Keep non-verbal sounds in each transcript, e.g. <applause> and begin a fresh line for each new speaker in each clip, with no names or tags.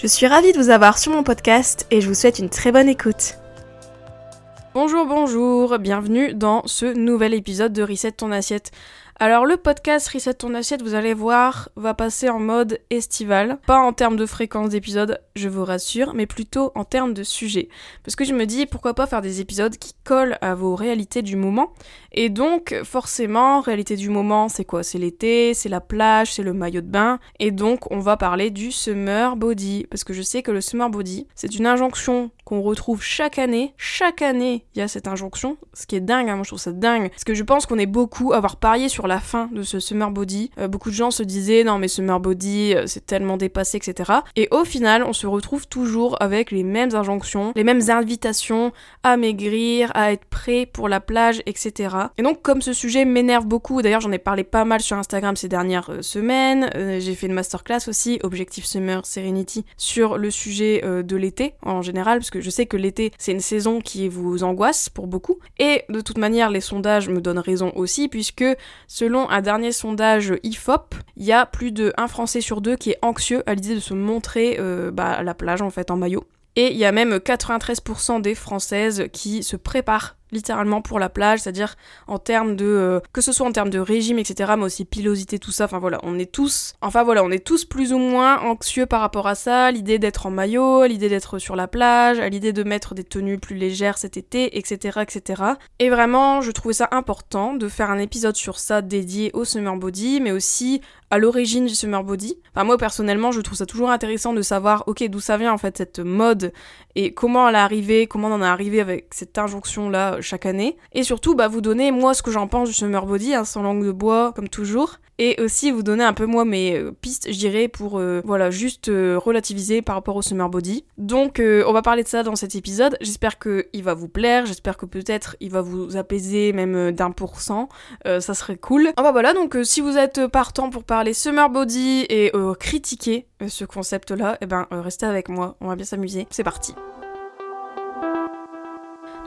Je suis ravie de vous avoir sur mon podcast et je vous souhaite une très bonne écoute. Bonjour, bonjour, bienvenue dans ce nouvel épisode de Reset ton assiette. Alors le podcast Reset ton assiette, vous allez voir, va passer en mode estival. Pas en termes de fréquence d'épisodes, je vous rassure, mais plutôt en termes de sujet. Parce que je me dis, pourquoi pas faire des épisodes qui collent à vos réalités du moment. Et donc, forcément, réalité du moment, c'est quoi? C'est l'été, c'est la plage, c'est le maillot de bain. Et donc, on va parler du summer body. Parce que je sais que le summer body, c'est une injonction qu'on retrouve chaque année. Chaque année, il y a cette injonction. Ce qui est dingue, hein, moi je trouve ça dingue. Parce que je pense qu'on est beaucoup à avoir parié sur la fin de ce summer body. Euh, beaucoup de gens se disaient non mais summer body euh, c'est tellement dépassé etc. Et au final on se retrouve toujours avec les mêmes injonctions, les mêmes invitations à maigrir, à être prêt pour la plage etc. Et donc comme ce sujet m'énerve beaucoup, d'ailleurs j'en ai parlé pas mal sur Instagram ces dernières euh, semaines, j'ai fait une masterclass aussi, Objectif Summer Serenity, sur le sujet de l'été en général, parce que je sais que l'été c'est une saison qui vous angoisse pour beaucoup. Et de toute manière les sondages me donnent raison aussi, puisque Selon un dernier sondage IFOP, il y a plus de 1 Français sur deux qui est anxieux à l'idée de se montrer euh, bah, à la plage en fait en maillot. Et il y a même 93% des Françaises qui se préparent littéralement pour la plage, c'est-à-dire en termes de euh, que ce soit en termes de régime, etc., mais aussi pilosité, tout ça. Enfin voilà, on est tous, enfin voilà, on est tous plus ou moins anxieux par rapport à ça. L'idée d'être en maillot, l'idée d'être sur la plage, l'idée de mettre des tenues plus légères cet été, etc., etc. Et vraiment, je trouvais ça important de faire un épisode sur ça dédié au summer body, mais aussi à l'origine du summer body. Enfin moi personnellement, je trouve ça toujours intéressant de savoir, ok, d'où ça vient en fait cette mode et comment elle est arrivée, comment on en est arrivé avec cette injonction là chaque année. Et surtout, bah, vous donner moi ce que j'en pense du Summer Body, hein, sans langue de bois, comme toujours. Et aussi vous donner un peu moi mes euh, pistes, je dirais, pour euh, voilà, juste euh, relativiser par rapport au Summer Body. Donc on va parler de ça dans cet épisode. J'espère qu'il va vous plaire, j'espère que peut-être il va vous apaiser même d'un pour cent. ça serait cool. Ah bah voilà, donc si vous êtes partant pour parler Summer Body et critiquer ce concept-là, eh ben restez avec moi, on va bien s'amuser. C'est parti.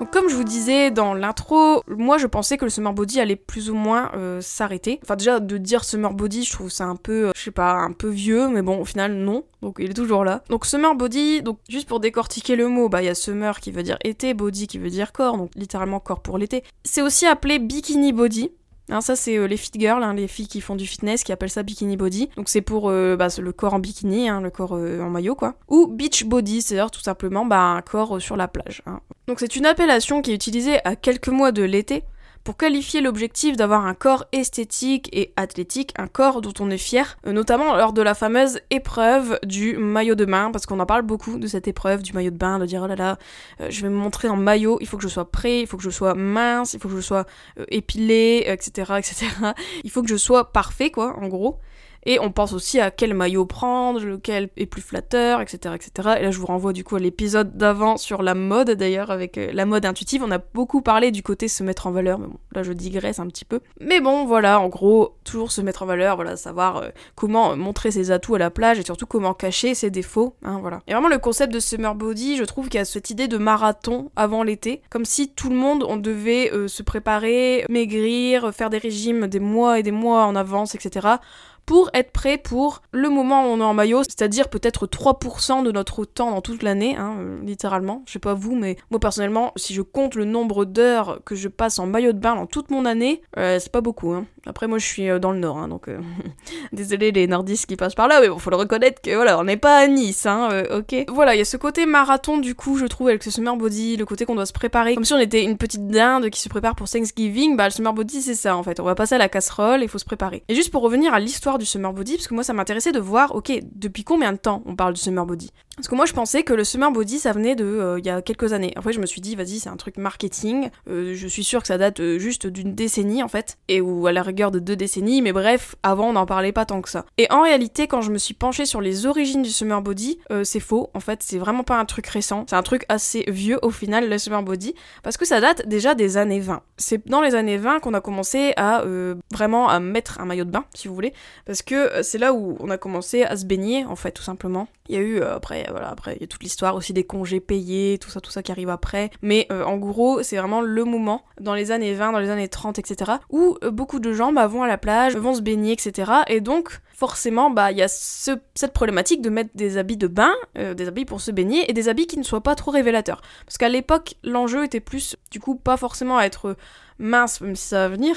Donc comme je vous disais dans l'intro, moi je pensais que le summer body allait plus ou moins euh, s'arrêter. Enfin déjà de dire summer body, je trouve ça un peu, euh, je sais pas, un peu vieux, mais bon au final non. Donc il est toujours là. Donc summer body, donc juste pour décortiquer le mot, bah il y a summer qui veut dire été, body qui veut dire corps, donc littéralement corps pour l'été. C'est aussi appelé bikini body. Hein, ça c'est euh, les fit girls, hein, les filles qui font du fitness, qui appellent ça bikini body. Donc c'est pour euh, bah, le corps en bikini, hein, le corps euh, en maillot quoi. Ou beach body, c'est-à-dire tout simplement bah, un corps sur la plage. Donc c'est une appellation qui est utilisée à quelques mois de l'été pour qualifier l'objectif d'avoir un corps esthétique et athlétique, un corps dont on est fier, euh, notamment lors de la fameuse épreuve du maillot de bain, parce qu'on en parle beaucoup de cette épreuve du maillot de bain, de dire oh là là, euh, je vais me montrer en maillot, il faut que je sois prêt, il faut que je sois mince, il faut que je sois euh, épilé, etc., etc. <laughs> Il faut que je sois parfait, quoi, en gros. Et on pense aussi à quel maillot prendre, lequel est plus flatteur, etc. etc. Et là, je vous renvoie du coup à l'épisode d'avant sur la mode, d'ailleurs, avec euh, la mode intuitive. On a beaucoup parlé du côté se mettre en valeur, mais bon, là, je digresse un petit peu. Mais bon, voilà, en gros, toujours se mettre en valeur, voilà, savoir euh, comment montrer ses atouts à la plage et surtout comment cacher ses défauts, hein, voilà. Et vraiment, le concept de Summer Body, je trouve qu'il y a cette idée de marathon avant l'été, comme si tout le monde, on devait euh, se préparer, maigrir, faire des régimes des mois et des mois en avance, etc pour être prêt pour le moment où on est en maillot, c'est-à-dire peut-être 3% de notre temps dans toute l'année, hein, euh, littéralement. Je sais pas vous, mais moi personnellement, si je compte le nombre d'heures que je passe en maillot de bain dans toute mon année, euh, c'est pas beaucoup. Hein. Après, moi je suis euh, dans le nord, hein, donc <laughs> désolé les nordistes qui passent par là, mais bon, faut le reconnaître que voilà, on n'est pas à Nice, ok. Voilà, il y a ce côté marathon du coup, je trouve, avec ce summer body, le côté qu'on doit se préparer, comme si on était une petite dinde qui se prépare pour Thanksgiving, bah le summer body c'est ça en fait, on va passer à la casserole, il faut se préparer. Et juste pour revenir à l'histoire du summer body, parce que moi ça m'intéressait de voir, ok, depuis combien de temps on parle du summer body? Parce que moi je pensais que le summer body ça venait de euh, il y a quelques années. Après je me suis dit vas-y c'est un truc marketing. Euh, je suis sûre que ça date euh, juste d'une décennie en fait. Et ou à la rigueur de deux décennies. Mais bref, avant on n'en parlait pas tant que ça. Et en réalité quand je me suis penchée sur les origines du summer body, c'est faux. En fait c'est vraiment pas un truc récent. C'est un truc assez vieux au final le summer body. Parce que ça date déjà des années 20. C'est dans les années 20 qu'on a commencé à vraiment à mettre un maillot de bain si vous voulez. Parce que c'est là où on a commencé à se baigner en fait tout simplement. Il y a eu après voilà, après, il y a toute l'histoire aussi des congés payés, tout ça, tout ça qui arrive après. Mais euh, en gros, c'est vraiment le moment, dans les années 20, dans les années 30, etc., où euh, beaucoup de gens bah, vont à la plage, vont se baigner, etc. Et donc, forcément, bah, il y a cette problématique de mettre des habits de bain, euh, des habits pour se baigner, et des habits qui ne soient pas trop révélateurs. Parce qu'à l'époque, l'enjeu était plus, du coup, pas forcément à être mince, même si ça va venir,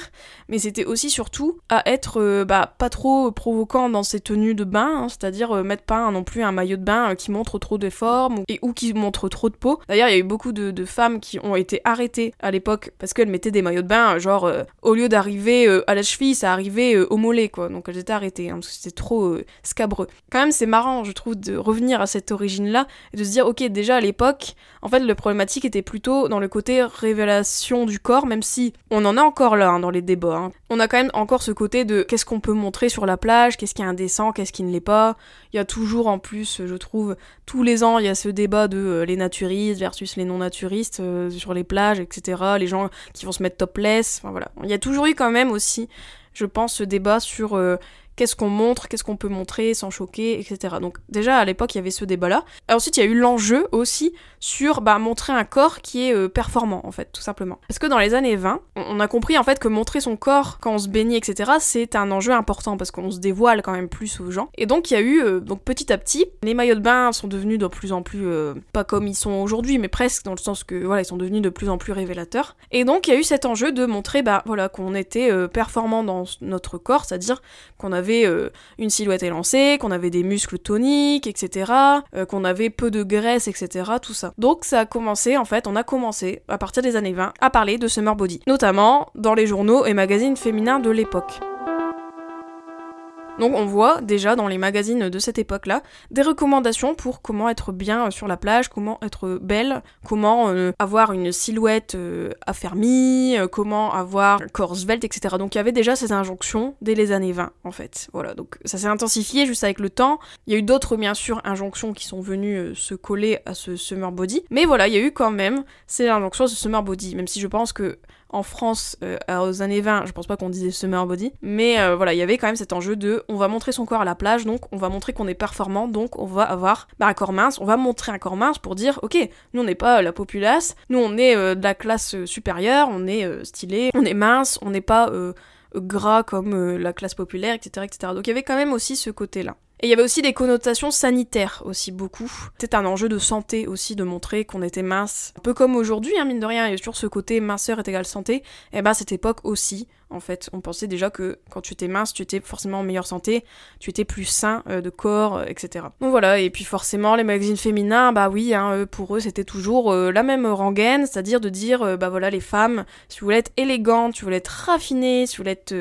mais c'était aussi surtout à être euh, bah, pas trop provoquant dans ses tenues de bain, hein, c'est-à-dire euh, mettre pas non plus un maillot de bain euh, qui montre trop de formes et ou qui montre trop de peau. D'ailleurs, il y a eu beaucoup de, femmes qui ont été arrêtées à l'époque parce qu'elles mettaient des maillots de bain, genre au lieu d'arriver à la cheville, ça arrivait au mollet, quoi. Donc elles étaient arrêtées hein, parce que c'était trop scabreux. Quand même, c'est marrant, je trouve, de revenir à cette origine-là et de se dire, ok, déjà à l'époque, en fait, le problématique était plutôt dans le côté révélation du corps, même si on en a encore là hein, dans les débats. Hein. On a quand même encore ce côté de qu'est-ce qu'on peut montrer sur la plage, qu'est-ce qui est indécent, qu'est-ce qui ne l'est pas. Il y a toujours en plus, je trouve, tous les ans, il y a ce débat de euh, les naturistes versus les non-naturistes euh, sur les plages, etc. Les gens qui vont se mettre topless. Enfin voilà. Il y a toujours eu quand même aussi, je pense, ce débat sur euh, qu'est-ce qu'on montre, qu'est-ce qu'on peut montrer sans choquer, etc. Donc déjà à l'époque il y avait ce débat-là. Ensuite il y a eu l'enjeu aussi sur bah, montrer un corps qui est euh, performant en fait, tout simplement. Parce que dans les années 20, on a compris en fait que montrer son corps quand on se baignait, etc. c'est un enjeu important parce qu'on se dévoile quand même plus aux gens. Et donc il y a eu, euh, donc petit à petit, les maillots de bain sont devenus de plus en plus, euh, pas comme ils sont aujourd'hui, mais presque dans le sens que voilà, ils sont devenus de plus en plus révélateurs. Et donc il y a eu cet enjeu de montrer bah voilà qu'on était performant dans notre corps, c'est-à-dire qu'on avait une silhouette élancée, qu'on avait des muscles toniques, etc., qu'on avait peu de graisse, etc., tout ça. Donc ça a commencé, en fait, on a commencé, à partir des années 20, à parler de summer body, notamment dans les journaux et magazines féminins de l'époque. Donc on voit déjà dans les magazines de cette époque-là des recommandations pour comment être bien sur la plage, comment être belle, comment euh, avoir une silhouette euh, affermie, euh, comment avoir un corps svelte, etc. Donc il y avait déjà ces injonctions dès les années 20 en fait. Voilà, donc ça s'est intensifié juste avec le temps. Il y a eu d'autres bien sûr injonctions qui sont venues se coller à ce summer body, mais voilà, il y a eu quand même ces injonctions à ce summer body, même si je pense que en France euh, aux années 20, je pense pas qu'on disait summer body, mais euh, voilà, il y avait quand même cet enjeu de on va montrer son corps à la plage, donc on va montrer qu'on est performant, donc on va avoir bah, un corps mince, on va montrer un corps mince pour dire ok, nous on n'est pas la populace, nous on est euh, de la classe supérieure, on est stylé, on est mince, on n'est pas gras comme la classe populaire, etc., etc. Donc il y avait quand même aussi ce côté-là. Et il y avait aussi des connotations sanitaires aussi beaucoup. C'était un enjeu de santé aussi de montrer qu'on était mince. Un peu comme aujourd'hui, hein, mine de rien, il y a toujours ce côté minceur est égal santé. Et ben à cette époque aussi, en fait. On pensait déjà que quand tu étais mince, tu étais forcément en meilleure santé, tu étais plus sain euh, de corps, euh, etc. Donc voilà, et puis forcément, les magazines féminins, bah oui, hein, pour eux, c'était toujours euh, la même rengaine, c'est-à-dire de dire, bah voilà, les femmes, si vous voulez être élégante, si vous voulez être raffinée, si vous voulez être,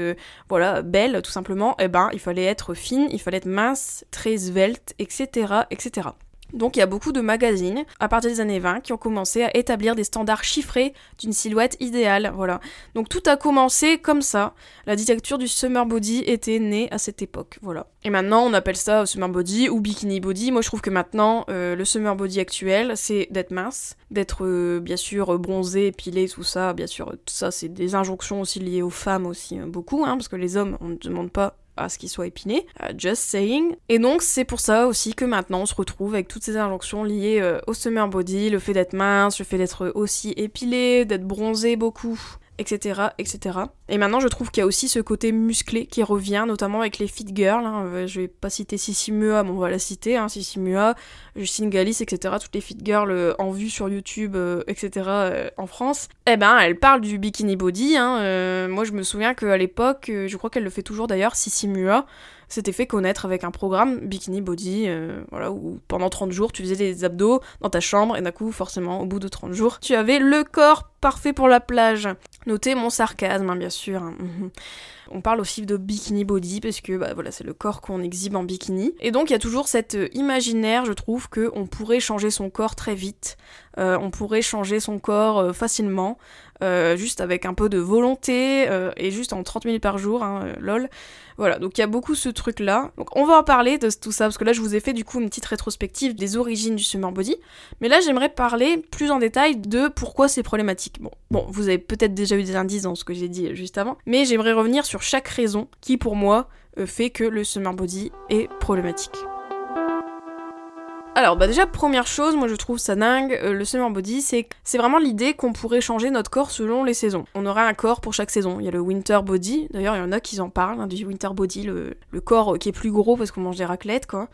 voilà, belle, tout simplement, eh ben, il fallait être fine, il fallait être mince, très svelte, etc., etc. Donc il y a beaucoup de magazines à partir des années 20 qui ont commencé à établir des standards chiffrés d'une silhouette idéale, voilà. Donc tout a commencé comme ça. La dictature du summer body était née à cette époque, voilà. Et maintenant on appelle ça summer body ou bikini body. Moi je trouve que maintenant euh, le summer body actuel c'est d'être mince, d'être euh, bien sûr bronzé, épilé, tout ça. Bien sûr tout ça c'est des injonctions aussi liées aux femmes aussi hein, beaucoup, hein, parce que les hommes on ne demande pas à ce qu'il soit épiné, euh, just saying. Et donc c'est pour ça aussi que maintenant on se retrouve avec toutes ces injonctions liées euh, au summer body, le fait d'être mince, le fait d'être aussi épilé, d'être bronzé beaucoup, etc., etc. Et maintenant, je trouve qu'il y a aussi ce côté musclé qui revient, notamment avec les fit girls. Hein. Euh, je vais pas citer Sissi Mua, mais on va la citer. Hein. Sissi Mua, Justine Galis, etc. Toutes les fit girls euh, en vue sur YouTube, euh, etc. en France. Eh ben, elle parle du bikini body. Hein. moi, je me souviens qu'à l'époque, je crois qu'elle le fait toujours d'ailleurs, Sissi Mua s'était fait connaître avec un programme Bikini Body, voilà, où pendant 30 jours tu faisais des abdos dans ta chambre et d'un coup, forcément, au bout de 30 jours, tu avais le corps parfait pour la plage. Notez mon sarcasme, hein, bien sûr. Hein. Mhm. On parle aussi de bikini body parce que bah, voilà, c'est le corps qu'on exhibe en bikini. Et donc il y a toujours cet euh, imaginaire, je trouve, qu'on pourrait changer son corps très vite. Euh, on pourrait changer son corps euh, facilement, juste avec un peu de volonté et juste en 30 minutes par jour, hein, lol. Voilà, donc il y a beaucoup ce truc-là. Donc on va en parler de tout ça, parce que là je vous ai fait du coup une petite rétrospective des origines du summer body. Mais là j'aimerais parler plus en détail de pourquoi c'est problématique. Bon, bon, vous avez peut-être déjà eu des indices dans ce que j'ai dit juste avant, mais j'aimerais revenir sur chaque raison qui pour moi euh, fait que le summer body est problématique. Alors bah déjà première chose, moi je trouve ça dingue, euh, le summer body, c'est c'est vraiment l'idée qu'on pourrait changer notre corps selon les saisons. On aurait un corps pour chaque saison. Il y a le winter body, d'ailleurs il y en a qui en parlent, hein, du winter body, le, corps qui est plus gros parce qu'on mange des raclettes quoi.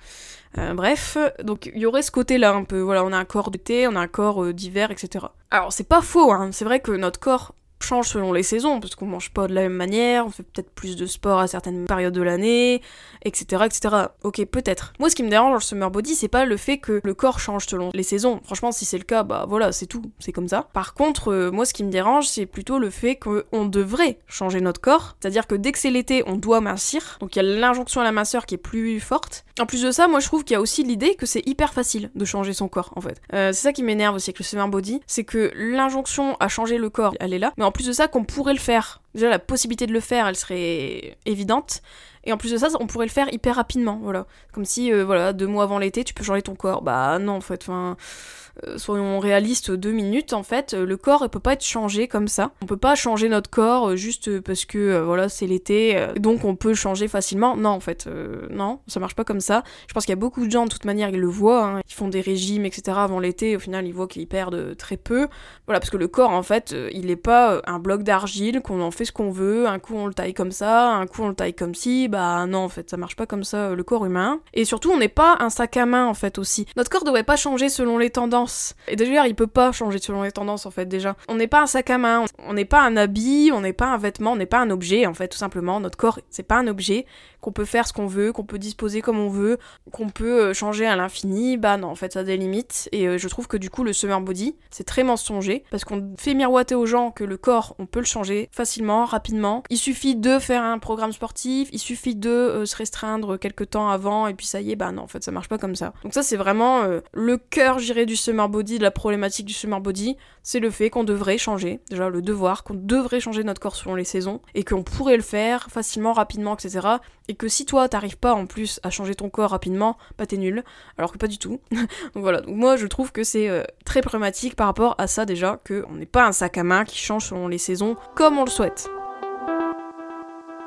Euh, bref, donc il y aurait ce côté-là un peu, voilà, on a un corps d'été, on a un corps euh, d'hiver, etc. Alors c'est pas faux, hein, c'est vrai que notre corps change selon les saisons, parce qu'on mange pas de la même manière, on fait peut-être plus de sport à certaines périodes de l'année, etc., etc. Ok, peut-être. Moi, ce qui me dérange dans le summer body, c'est pas le fait que le corps change selon les saisons. Franchement, si c'est le cas, bah voilà, c'est tout, c'est comme ça. Par contre, euh, moi, ce qui me dérange, c'est plutôt le fait qu'on devrait changer notre corps, c'est-à-dire que dès que c'est l'été, on doit mincir, donc il y a l'injonction à la minceur qui est plus forte. En plus de ça, moi, je trouve qu'il y a aussi l'idée que c'est hyper facile de changer son corps, en fait. Euh, c'est ça qui m'énerve aussi avec le summer body, c'est que l'injonction à changer le corps, elle est là, mais plus de ça, qu'on pourrait le faire. Déjà, la possibilité de le faire, elle serait évidente. Et en plus de ça, on pourrait le faire hyper rapidement, voilà. Comme si, euh, voilà, deux mois avant l'été, tu peux changer ton corps. Bah non, en fait. Euh, soyons réalistes deux minutes, en fait, euh, le corps, il peut pas être changé comme ça. On peut pas changer notre corps juste parce que, voilà, c'est l'été, donc on peut changer facilement. Non, en fait, non, ça marche pas comme ça. Je pense qu'il y a beaucoup de gens, de toute manière, ils le voient, hein. ils font des régimes, etc. avant l'été, au final, ils voient qu'ils perdent très peu. Voilà, parce que le corps, en fait, il est pas un bloc d'argile, qu'on en fait ce qu'on veut, un coup on le taille comme ça, un coup on le taille comme ci, bah non, en fait, ça marche pas comme ça, euh, le corps humain. Et surtout, on n'est pas un sac à main, en fait, aussi. Notre corps devrait pas changer selon les tendances. Et d'ailleurs, il peut pas changer selon les tendances, en fait, déjà. On n'est pas un sac à main, on n'est pas un habit, on n'est pas un vêtement, on n'est pas un objet, en fait, tout simplement. Notre corps, c'est pas un objet qu'on peut faire ce qu'on veut, qu'on peut disposer comme on veut, qu'on peut euh, changer à l'infini. Bah non, en fait, ça a des limites. Et euh, je trouve que du coup, le summer body, c'est très mensonger, parce qu'on fait miroiter aux gens que le corps, on peut le changer facilement, rapidement. Il suffit de faire un programme sportif, il suffit de euh, se restreindre quelques temps avant et puis ça y est, bah non, en fait, ça marche pas comme ça. Donc ça, c'est vraiment le cœur, j'irais, du summer body, de la problématique du summer body, c'est le fait qu'on devrait changer, déjà le devoir, qu'on devrait changer notre corps selon les saisons et qu'on pourrait le faire facilement, rapidement, etc. Que si toi, t'arrives pas en plus à changer ton corps rapidement, bah t'es nul, alors que pas du tout. <laughs> donc voilà, moi, je trouve que c'est euh, très problématique par rapport à ça déjà, qu'on n'est pas un sac à main qui change selon les saisons comme on le souhaite.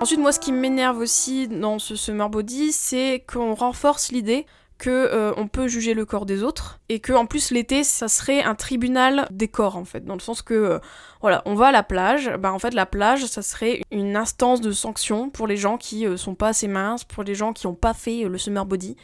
Ensuite, moi, ce qui m'énerve aussi dans ce summer body, c'est qu'on renforce l'idée que euh, on peut juger le corps des autres et que en plus l'été ça serait un tribunal des corps en fait. Dans le sens que euh, voilà on va à la plage. Bah en fait la plage ça serait une instance de sanction pour les gens qui euh, sont pas assez minces pour les gens qui ont pas fait le summer body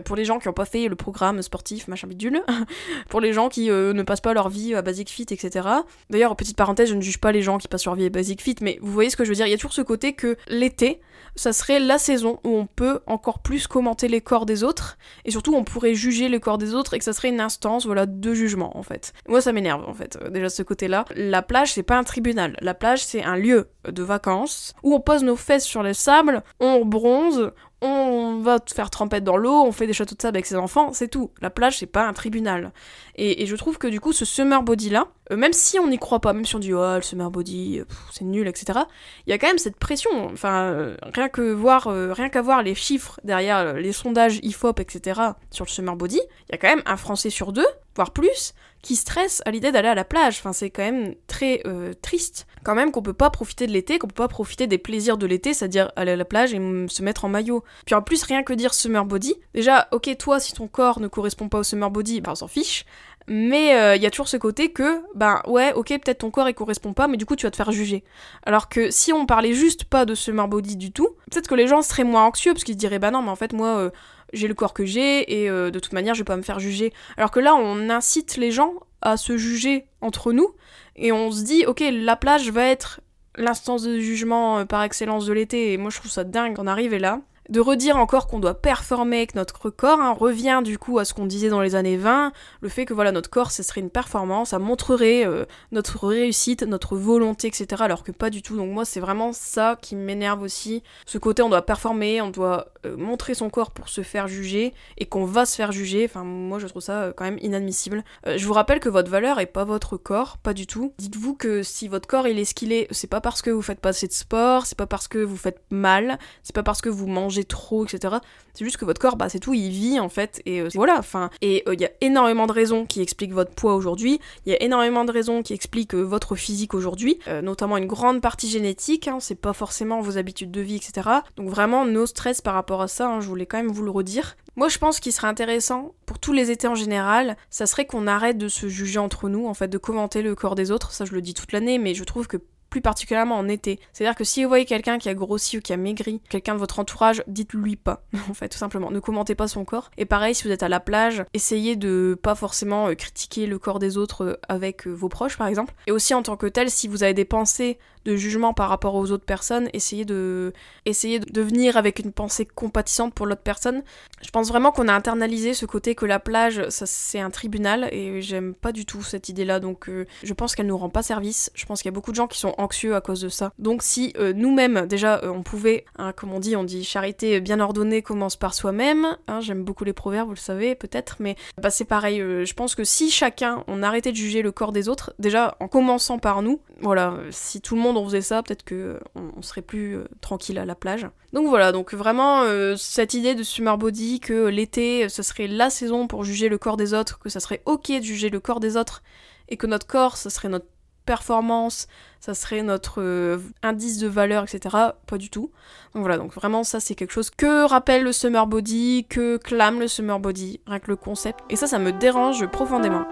pour les gens qui ont pas fait le programme sportif machin bidule <laughs> pour les gens qui ne passent pas leur vie à basic fit etc d'ailleurs petite parenthèse je ne juge pas les gens qui passent leur vie à basic fit mais vous voyez ce que je veux dire il y a toujours ce côté que l'été ça serait la saison où on peut encore plus commenter les corps des autres et surtout on pourrait juger le corps des autres et que ça serait une instance voilà de jugement en fait. Moi ça m'énerve en fait euh, déjà ce côté-là. La plage c'est pas un tribunal, la plage c'est un lieu de vacances où on pose nos fesses sur le sable, on bronze, on va faire trempette dans l'eau, on fait des châteaux de sable avec ses enfants, c'est tout. La plage, c'est pas un tribunal. Et, je trouve que du coup, ce summer body là, euh, même si on n'y croit pas, même si on dit oh le summer body, euh, c'est nul, etc. Il y a quand même cette pression. Enfin, euh, rien que voir, rien qu'à voir les chiffres derrière les sondages IFOP, etc. sur le summer body, il y a quand même un Français sur deux, voire plus, qui stresse à l'idée d'aller à la plage. Enfin, c'est quand même très triste. Quand même qu'on peut pas profiter de l'été, qu'on peut pas profiter des plaisirs de l'été, c'est-à-dire aller à la plage et se mettre en maillot. Puis en plus, rien que dire summer body, déjà, ok, toi, si ton corps ne correspond pas au summer body, bah on s'en fiche. Mais il euh, y a toujours ce côté que, ben ouais, ok, peut-être ton corps il correspond pas, mais du coup tu vas te faire juger. Alors que si on parlait juste pas de summer body du tout, peut-être que les gens seraient moins anxieux parce qu'ils se diraient, bah non, mais en fait moi euh, j'ai le corps que j'ai et euh, de toute manière je vais pas me faire juger. Alors que là on incite les gens à se juger entre nous et on se dit, ok, la plage va être l'instance de jugement par excellence de l'été et moi je trouve ça dingue d'en arriver là. De redire encore qu'on doit performer avec notre corps hein, revient du coup à ce qu'on disait dans les années 20, le fait que voilà notre corps ce serait une performance, ça montrerait euh, notre réussite, notre volonté, etc. Alors que pas du tout. Donc moi c'est vraiment ça qui m'énerve aussi. Ce côté on doit performer, on doit euh, montrer son corps pour se faire juger et qu'on va se faire juger. Enfin moi je trouve ça euh, quand même inadmissible. je vous rappelle que votre valeur est pas votre corps, pas du tout. Dites-vous que si votre corps il est ce qu'il est, c'est pas parce que vous faites pas assez de sport, c'est pas parce que vous faites mal, c'est pas parce que vous mangez trop, etc. C'est juste que votre corps, bah c'est tout, il vit en fait. Et voilà, enfin. Et il y a énormément de raisons qui expliquent votre poids aujourd'hui. Il y a énormément de raisons qui expliquent euh, votre physique aujourd'hui, euh, notamment une grande partie génétique, hein, c'est pas forcément vos habitudes de vie, etc. Donc vraiment, no stress par rapport à ça, hein, je voulais quand même vous le redire. Moi, je pense qu'il serait intéressant, pour tous les étés en général, ça serait qu'on arrête de se juger entre nous, en fait, de commenter le corps des autres. Ça, je le dis toute l'année, mais je trouve que plus particulièrement en été. C'est-à-dire que si vous voyez quelqu'un qui a grossi ou qui a maigri, quelqu'un de votre entourage, dites-lui pas, <laughs> en fait, tout simplement. Ne commentez pas son corps. Et pareil, si vous êtes à la plage, essayez de pas forcément euh, critiquer le corps des autres euh, avec euh, vos proches, par exemple. Et aussi en tant que tel, si vous avez des pensées de jugement par rapport aux autres personnes, essayez de, essayez de venir avec une pensée compatissante pour l'autre personne. Je pense vraiment qu'on a internalisé ce côté que la plage, ça c'est un tribunal et j'aime pas du tout cette idée-là. Donc je pense qu'elle nous rend pas service. Je pense qu'il y a beaucoup de gens qui sont anxieux à cause de ça. Donc si euh, nous-mêmes, déjà, euh, on pouvait, hein, comme on dit, on dit charité bien ordonnée commence par soi-même. Hein, j'aime beaucoup les proverbes, vous le savez peut-être, mais bah, c'est pareil. Euh, je pense que si chacun, on arrêtait de juger le corps des autres, déjà en commençant par nous, voilà, si tout le monde on faisait ça, peut-être que on, serait plus tranquille à la plage. Donc voilà, donc vraiment cette idée de summer body que l'été ce serait la saison pour juger le corps des autres, que ça serait ok de juger le corps des autres et que notre corps, ce serait notre performance, ça serait notre euh, indice de valeur, etc. Pas du tout. Donc voilà, donc vraiment ça c'est quelque chose que rappelle le summer body, que clame le summer body, rien que le concept. Et ça, ça me dérange profondément.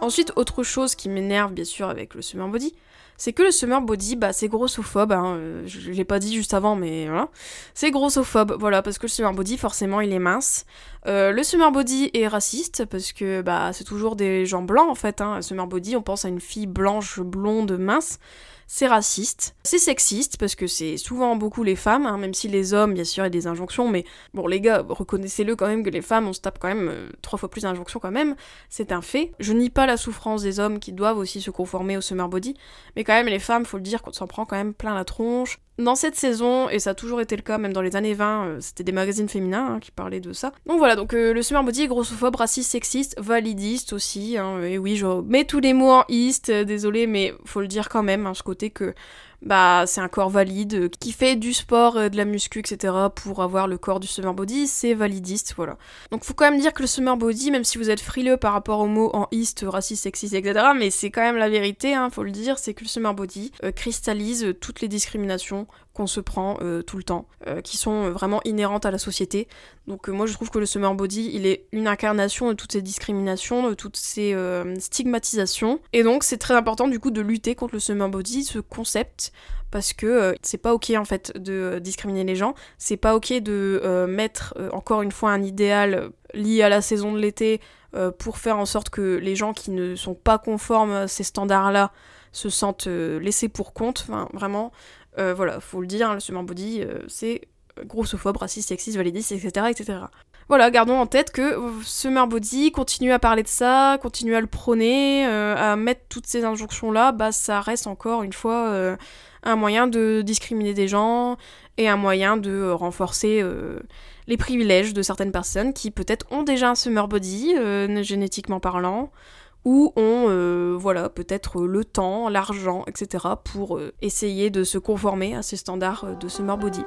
Ensuite, autre chose qui m'énerve bien sûr avec le summer body, c'est que le summer body, bah, c'est grossophobe, hein, euh, je l'ai pas dit juste avant, mais voilà. C'est grossophobe, voilà, parce que le summer body, forcément, il est mince. Euh, le summer body est raciste, parce que bah, c'est toujours des gens blancs, en fait. Hein. Summer body, on pense à une fille blanche, blonde, mince c'est raciste, c'est sexiste, parce que c'est souvent beaucoup les femmes, hein, même si les hommes, bien sûr, il y a des injonctions, mais bon, les gars, reconnaissez-le quand même que les femmes, on se tape quand même euh, trois fois plus d'injonctions quand même, c'est un fait. Je nie pas la souffrance des hommes qui doivent aussi se conformer au summer body, mais quand même, les femmes, faut le dire, qu'on s'en prend quand même plein la tronche, dans cette saison, et ça a toujours été le cas, même dans les années 20, euh, c'était des magazines féminins hein, qui parlaient de ça. Donc voilà, donc euh, le summer body est grossophobe, raciste, sexiste, validiste aussi. Hein, et oui, je mets tous les mots en east, euh, désolé, mais faut le dire quand même, hein, ce côté que bah c'est un corps valide qui fait du sport, de la muscu, etc. pour avoir le corps du summer body, c'est validiste, voilà. Donc faut quand même dire que le summer body, même si vous êtes frileux par rapport aux mots en east, raciste, sexiste, etc., mais c'est quand même la vérité, hein, faut le dire, c'est que le summer body cristallise toutes les discriminations qu'on se prend euh, tout le temps, euh, qui sont vraiment inhérentes à la société. Donc euh, moi je trouve que le summer body, il est une incarnation de toutes ces discriminations, de toutes ces stigmatisations. Et donc c'est très important du coup de lutter contre le summer body, ce concept, parce que c'est pas ok en fait de discriminer les gens, c'est pas ok de mettre encore une fois un idéal lié à la saison de l'été pour faire en sorte que les gens qui ne sont pas conformes à ces standards-là se sentent laissés pour compte. Vraiment, euh, voilà, faut le dire, hein, le body, euh, c'est grossophobe, raciste, sexiste, validiste, etc., etc. Voilà, gardons en tête que summer body, continuer à parler de ça, continuer à le prôner, euh, à mettre toutes ces injonctions-là, bah ça reste encore une fois un moyen de discriminer des gens et un moyen de renforcer les privilèges de certaines personnes qui peut-être ont déjà un summer body, génétiquement parlant, ou ont euh, voilà peut-être le temps, l'argent, etc. pour euh, essayer de se conformer à ces standards euh, de summer body.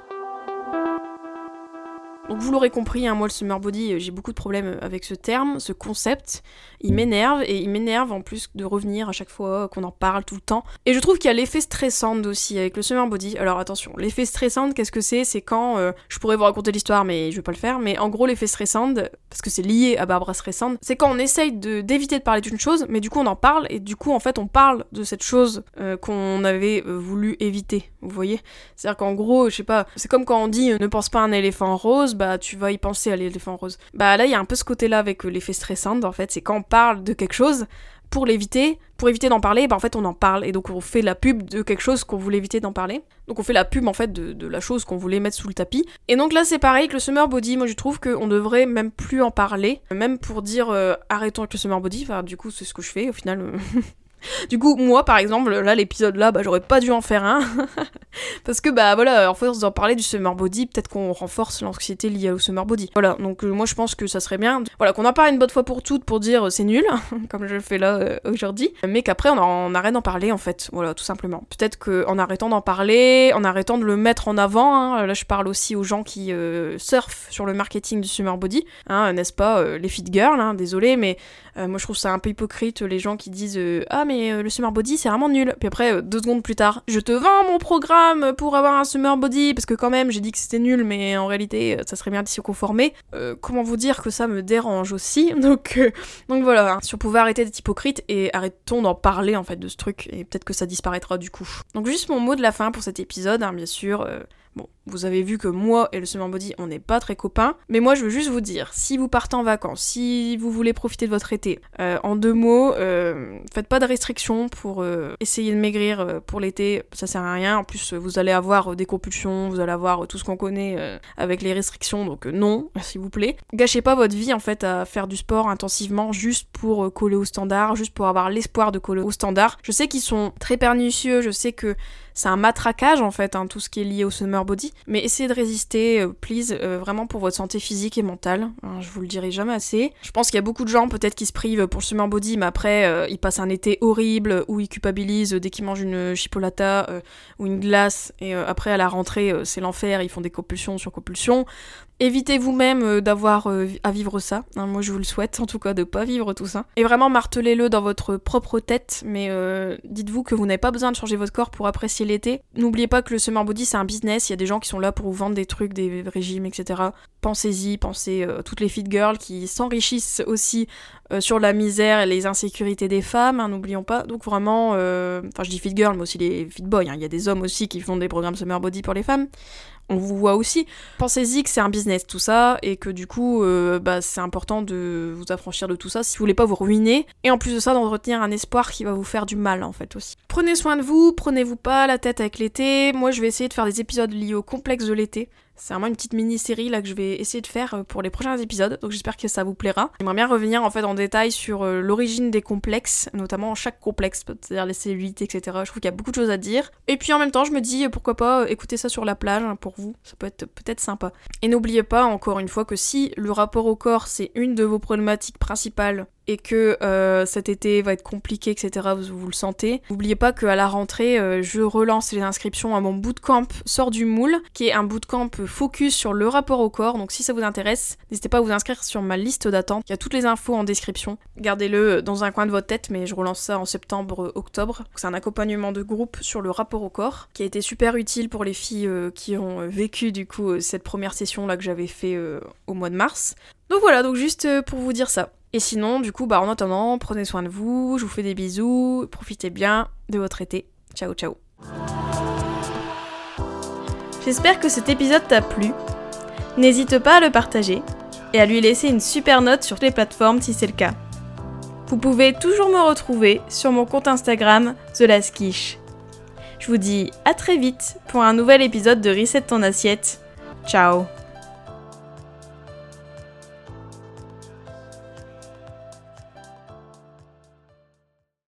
Donc vous l'aurez compris, hein, moi le summer body, euh, j'ai beaucoup de problèmes avec ce terme, ce concept. Il m'énerve et il m'énerve en plus de revenir à chaque fois qu'on en parle tout le temps. Et je trouve qu'il y a l'effet stressant aussi avec le summer body. Alors attention, l'effet stressant, qu'est-ce que c'est? C'est quand, euh, je pourrais vous raconter l'histoire mais je vais pas le faire, mais en gros l'effet stressant, parce que c'est lié à Barbara Streisand, c'est quand on essaye d'éviter de, parler d'une chose, mais du coup on en parle et du coup en fait on parle de cette chose euh, qu'on avait voulu éviter, vous voyez? C'est-à-dire qu'en gros, je sais pas, c'est comme quand on dit ne pense pas à un éléphant rose, bah tu vas y penser à l'éléphant rose. Bah là il y a un peu ce côté là avec euh, l'effet stressant en fait, c'est quand on parle de quelque chose, pour l'éviter, pour éviter d'en parler, bah en fait on en parle et donc on fait la pub de quelque chose qu'on voulait éviter d'en parler. Donc on fait la pub en fait de, la chose qu'on voulait mettre sous le tapis. Et donc là c'est pareil que le summer body, moi je trouve qu'on devrait même plus en parler, même pour dire euh, arrêtons avec le summer body, enfin du coup c'est ce que je fais au final. Euh, <laughs> du coup, moi, par exemple, là, l'épisode là, bah, j'aurais pas dû en faire un. <laughs> parce que, bah, voilà, en force d'en parler du summer body, peut-être qu'on renforce l'anxiété liée au summer body. Voilà, donc euh, moi, je pense que ça serait bien. Voilà, qu'on en parle une bonne fois pour toutes pour dire euh, c'est nul, <laughs> comme je le fais là euh, aujourd'hui. Mais qu'après, on, en, arrête d'en parler, en fait. Voilà, tout simplement. Peut-être qu'en arrêtant d'en parler, en arrêtant de le mettre en avant, hein, là, je parle aussi aux gens qui surfent sur le marketing du summer body, hein, n'est-ce pas, les fit girls, hein, désolé, mais moi, je trouve ça un peu hypocrite, les gens qui disent Ah, mais euh, le summer body c'est vraiment nul. Puis après, euh, deux secondes plus tard, je te vends mon programme pour avoir un summer body parce que quand même j'ai dit que c'était nul, mais en réalité euh, ça serait bien de s'y conformer. comment vous dire que ça me dérange aussi? <laughs> Donc, donc voilà, hein. si on pouvait arrêter d'être hypocrite et arrêtons d'en parler en fait de ce truc et peut-être que ça disparaîtra du coup. Donc juste mon mot de la fin pour cet épisode, hein, bien sûr. Bon, vous avez vu que moi et le Summer Body, on n'est pas très copains. Mais moi, je veux juste vous dire, si vous partez en vacances, si vous voulez profiter de votre été, euh, en deux mots, euh, faites pas de restrictions pour euh, essayer de maigrir pour l'été. Ça sert à rien. En plus, vous allez avoir des compulsions, vous allez avoir tout ce qu'on connaît avec les restrictions. Donc non, <laughs> s'il vous plaît. Gâchez pas votre vie en fait à faire du sport intensivement juste pour coller au standard, juste pour avoir l'espoir de coller au standard. Je sais qu'ils sont très pernicieux. Je sais que c'est un matraquage en fait, hein, tout ce qui est lié au summer body. Mais essayez de résister, euh, please, euh, vraiment pour votre santé physique et mentale. Hein, je vous le dirai jamais assez. Je pense qu'il y a beaucoup de gens peut-être qui se privent pour le summer body, mais après euh, ils passent un été horrible où ils culpabilisent dès qu'ils mangent une chipolata ou une glace et après à la rentrée c'est l'enfer, ils font des compulsions sur compulsions. Évitez vous-même d'avoir à vivre ça. Hein, moi, je vous le souhaite, en tout cas, de pas vivre tout ça. Et vraiment, martelez-le dans votre propre tête, mais dites-vous que vous n'avez pas besoin de changer votre corps pour apprécier l'été. N'oubliez pas que le summer body, c'est un business. Il y a des gens qui sont là pour vous vendre des trucs, des régimes, etc. Pensez-y, pensez toutes les fit girls qui s'enrichissent aussi sur la misère et les insécurités des femmes, hein, n'oublions pas. Donc vraiment, enfin, je dis fit girl, mais aussi les fit boys. Hein. Il y a des hommes aussi qui font des programmes summer body pour les femmes on vous voit aussi. Pensez-y que c'est un business tout ça et que du coup euh, bah, c'est important de vous affranchir de tout ça si vous voulez pas vous ruiner et en plus de ça d'entretenir un espoir qui va vous faire du mal en fait aussi. Prenez soin de vous, prenez-vous pas la tête avec l'été. Moi je vais essayer de faire des épisodes liés au complexe de l'été. C'est vraiment une petite mini-série là que je vais essayer de faire euh, pour les prochains épisodes, donc j'espère que ça vous plaira. J'aimerais bien revenir en fait en détail sur euh, l'origine des complexes, notamment chaque complexe, c'est-à-dire les cellulites, etc. Je trouve qu'il y a beaucoup de choses à dire. Et puis en même temps, je me dis euh, pourquoi pas écouter ça sur la plage hein, pour vous, ça peut être peut-être sympa. Et n'oubliez pas encore une fois que si le rapport au corps c'est une de vos problématiques principales et que euh, cet été va être compliqué, etc., vous, le sentez. N'oubliez pas qu'à la rentrée, euh, je relance les inscriptions à mon bootcamp Sort du moule, qui est un bootcamp focus sur le rapport au corps. Donc si ça vous intéresse, n'hésitez pas à vous inscrire sur ma liste d'attente. Il y a toutes les infos en description. Gardez-le dans un coin de votre tête, mais je relance ça en septembre-octobre. C'est un accompagnement de groupe sur le rapport au corps, qui a été super utile pour les filles euh, qui ont vécu du coup cette première session là que j'avais fait au mois de mars. Donc voilà, donc juste pour vous dire ça. Et sinon, du coup, bah en attendant, prenez soin de vous, je vous fais des bisous, profitez bien de votre été. Ciao ciao. J'espère que cet épisode t'a plu. N'hésite pas à le partager et à lui laisser une super note sur les plateformes si c'est le cas. Vous pouvez toujours me retrouver sur mon compte Instagram The Je vous dis à très vite pour un nouvel épisode de Reset ton assiette. Ciao